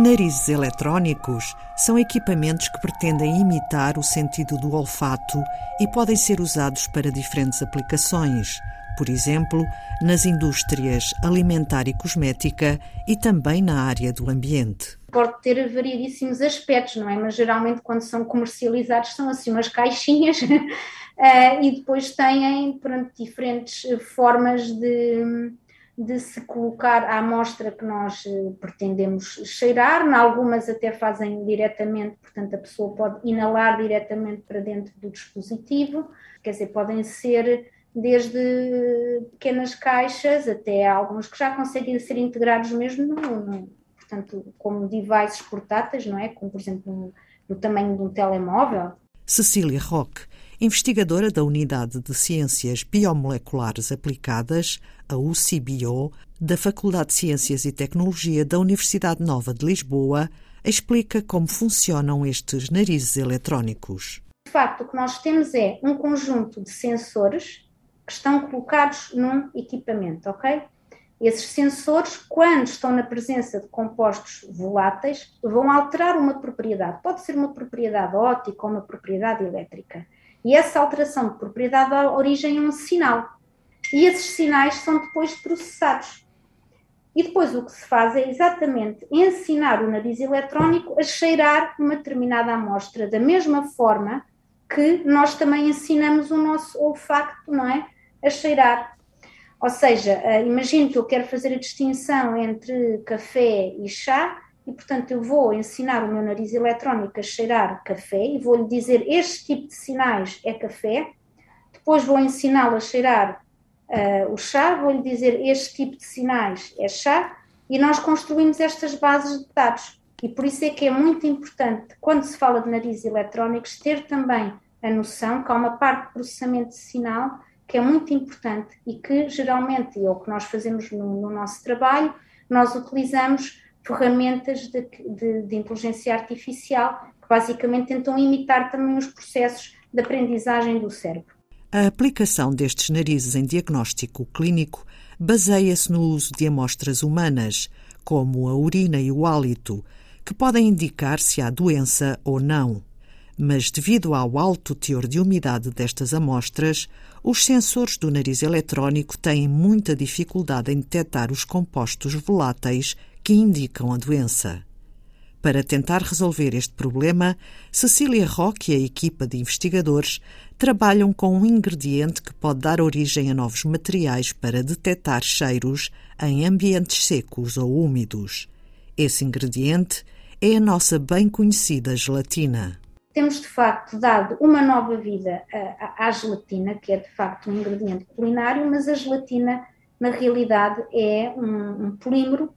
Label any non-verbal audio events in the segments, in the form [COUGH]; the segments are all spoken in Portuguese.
Narizes eletrónicos são equipamentos que pretendem imitar o sentido do olfato e podem ser usados para diferentes aplicações, por exemplo, nas indústrias alimentar e cosmética e também na área do ambiente. Pode ter variedíssimos aspectos, não é? Mas geralmente quando são comercializados são assim umas caixinhas uh, [LAUGHS] e depois têm pronto, diferentes formas de de se colocar à amostra que nós eh, pretendemos cheirar, em algumas até fazem diretamente, portanto a pessoa pode inalar diretamente para dentro do dispositivo, quer dizer, podem ser desde pequenas caixas até alguns que já conseguem ser integrados mesmo no, no portanto, como devices portáteis, não é? Como por exemplo no, no tamanho de um telemóvel. Cecília Roque investigadora da Unidade de Ciências Biomoleculares Aplicadas, a UCBio, da Faculdade de Ciências e Tecnologia da Universidade Nova de Lisboa, explica como funcionam estes narizes eletrónicos. De facto, o que nós temos é um conjunto de sensores que estão colocados num equipamento, ok? Esses sensores, quando estão na presença de compostos voláteis, vão alterar uma propriedade. Pode ser uma propriedade óptica ou uma propriedade elétrica. E essa alteração de propriedade dá origem a um sinal. E esses sinais são depois processados. E depois o que se faz é exatamente ensinar o nariz eletrónico a cheirar uma determinada amostra, da mesma forma que nós também ensinamos o nosso olfacto, não é? A cheirar. Ou seja, eh, imagino que eu quero fazer a distinção entre café e chá, e, portanto, eu vou ensinar o meu nariz eletrónico a cheirar café e vou-lhe dizer este tipo de sinais é café. Depois vou ensiná-lo a cheirar uh, o chá, vou-lhe dizer este tipo de sinais é chá e nós construímos estas bases de dados. E por isso é que é muito importante, quando se fala de nariz eletrónicos, ter também a noção que há uma parte de processamento de sinal que é muito importante e que geralmente, é o que nós fazemos no, no nosso trabalho, nós utilizamos ferramentas de, de, de inteligência artificial que basicamente tentam imitar também os processos de aprendizagem do cérebro. A aplicação destes narizes em diagnóstico clínico baseia-se no uso de amostras humanas, como a urina e o hálito, que podem indicar se há doença ou não. Mas, devido ao alto teor de umidade destas amostras, os sensores do nariz eletrónico têm muita dificuldade em detectar os compostos voláteis que indicam a doença. Para tentar resolver este problema, Cecília Roque e a equipa de investigadores trabalham com um ingrediente que pode dar origem a novos materiais para detectar cheiros em ambientes secos ou úmidos. Esse ingrediente é a nossa bem conhecida gelatina. Temos de facto dado uma nova vida à, à gelatina, que é de facto um ingrediente culinário, mas a gelatina na realidade é um, um polímero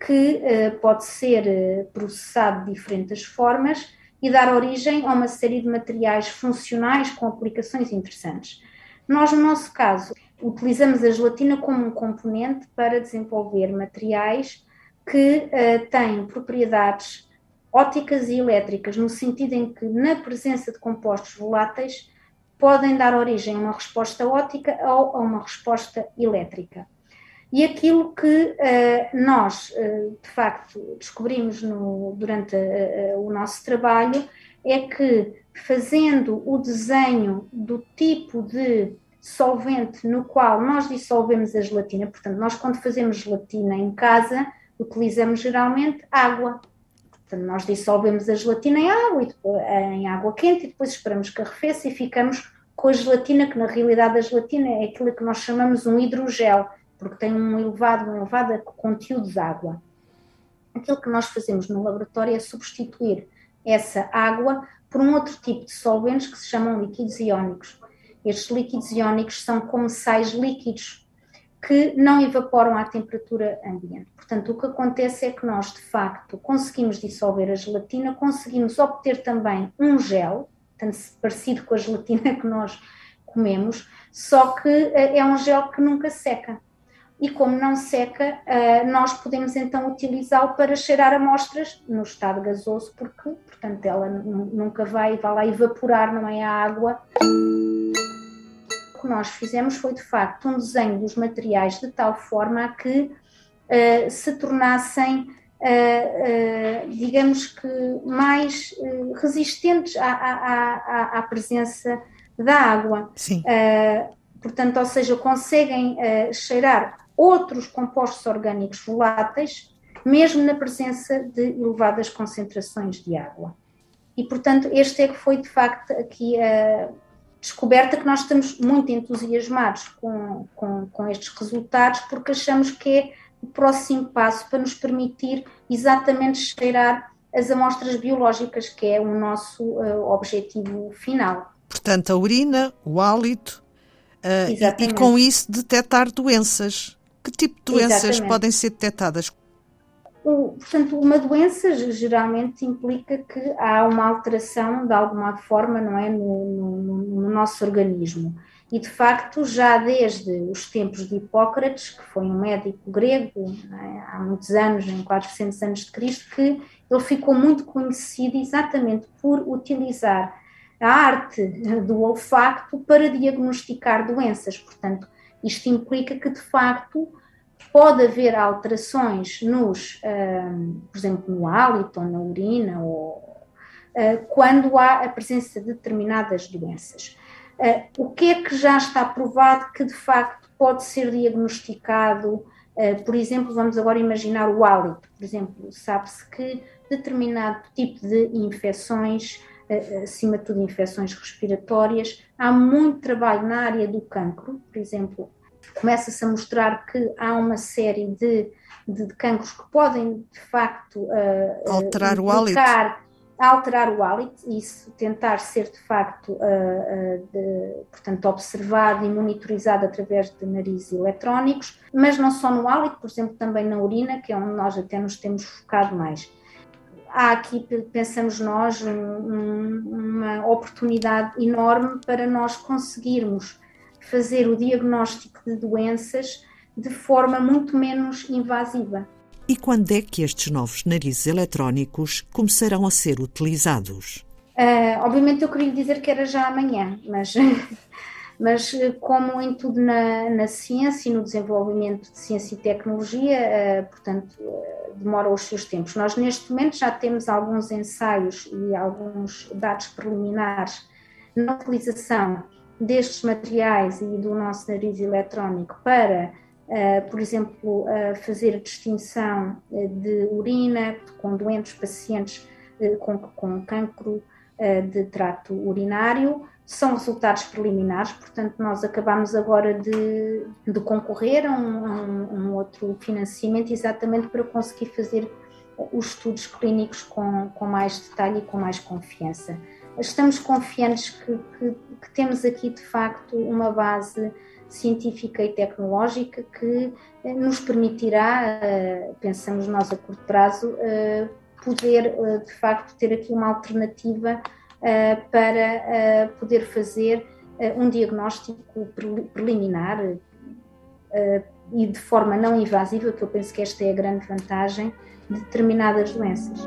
que uh, pode ser uh, processado de diferentes formas e dar origem a uma série de materiais funcionais com aplicações interessantes. Nós, no nosso caso, utilizamos a gelatina como um componente para desenvolver materiais que uh, têm propriedades ópticas e elétricas, no sentido em que, na presença de compostos voláteis, podem dar origem a uma resposta óptica ou a uma resposta elétrica. E aquilo que uh, nós, uh, de facto, descobrimos no, durante uh, o nosso trabalho é que, fazendo o desenho do tipo de solvente no qual nós dissolvemos a gelatina, portanto, nós, quando fazemos gelatina em casa, utilizamos geralmente água. Portanto, nós dissolvemos a gelatina em água, depois, em água quente, e depois esperamos que arrefeça e ficamos com a gelatina, que na realidade a gelatina é aquilo que nós chamamos um hidrogel porque tem um elevado, um elevado conteúdo de água. Aquilo que nós fazemos no laboratório é substituir essa água por um outro tipo de solventes que se chamam líquidos iónicos. Estes líquidos iónicos são como sais líquidos que não evaporam à temperatura ambiente. Portanto, o que acontece é que nós, de facto, conseguimos dissolver a gelatina, conseguimos obter também um gel, tanto parecido com a gelatina [LAUGHS] que nós comemos, só que eh, é um gel que nunca seca e como não seca, eh, nós podemos então utilizá-lo para cheirar amostras no estado gasoso, porque, portanto, ela nunca vai, vai lá evaporar, não é a água. O que nós fizemos foi, de facto, um desenho dos materiais de tal forma a que uh, se tornassem digamos que, mais resistentes à, à, à, à, presença da água. Sim. portanto, ou seja, conseguem cheirar outros compostos orgânicos voláteis, mesmo na presença de elevadas concentrações de água. E, portanto, este é que foi, de facto, aqui a descoberta que nós estamos muito entusiasmados com, com, com estes resultados, porque achamos que é o próximo passo para nos permitir exatamente cheirar as amostras biológicas, que é o nosso uh, objetivo final. Portanto, a urina, o hálito, uh, e, e, com isso detectar doenças. Que tipo de doenças Exatamente. podem ser detectadas? O, portanto, uma doença geralmente implica que há uma alteração de alguma forma, não é, no, no, no nosso organismo. E de facto, já desde os tempos de Hipócrates, que foi um médico grego, é, há muitos anos, em 400 anos de Cristo, que ele ficou muito conhecido exatamente por utilizar a arte do olfacto para diagnosticar doenças. Portanto, isto implica que, de facto, pode haver alterações nos, uh, por exemplo, no hálito ou na urina, ou, uh, quando há a presença de determinadas doenças. Uh, o que é que já está provado que, de facto, pode ser diagnosticado? por exemplo, vamos agora imaginar o hálito. Por exemplo, sabe-se que determinado tipo de infecções acima de tudo infecções respiratórias. Há muito trabalho na área do cancro, por exemplo, começa-se a mostrar que há uma série de, de, de cancros que podem, de facto, uh, alterar o hálito. Alterar o hálito, isso tentar ser de facto, uh, uh, de, portanto, observado e monitorizado através de narizes eletrónicos, mas não só no hálito, por exemplo, também na urina, que é onde nós até nos temos focado mais há aqui, pensamos nós, um, uma oportunidade enorme para nós conseguirmos fazer o diagnóstico de doenças de forma muito menos invasiva. E quando é que estes novos narizes eletrónicos começarão a ser utilizados? Uh, obviamente eu queria dizer que era já amanhã, mas [LAUGHS] mas eh, como em tudo na, na ciência e no desenvolvimento de ciência e tecnologia, uh, portanto, uh, demora os seus tempos. Nós neste momento já temos alguns ensaios e alguns dados preliminares na utilização destes materiais e do nosso nariz eletrónico para, por exemplo, fazer a distinção de urina com doentes pacientes com, com cancro de trato urinário, são resultados preliminares, portanto, nós acabamos agora de, de concorrer a um, um, outro financiamento exatamente para conseguir fazer os estudos clínicos com, com mais detalhe e com mais confiança. Estamos confiantes que, que, que temos aqui, de facto, uma base científica e tecnológica que eh, nos permitirá, eh, pensamos nós a curto prazo, eh, poder, de facto, ter aqui uma alternativa para eh, poder fazer eh, um diagnóstico preliminar e de forma não invasiva, que eu penso que esta é a grande vantagem de determinadas doenças.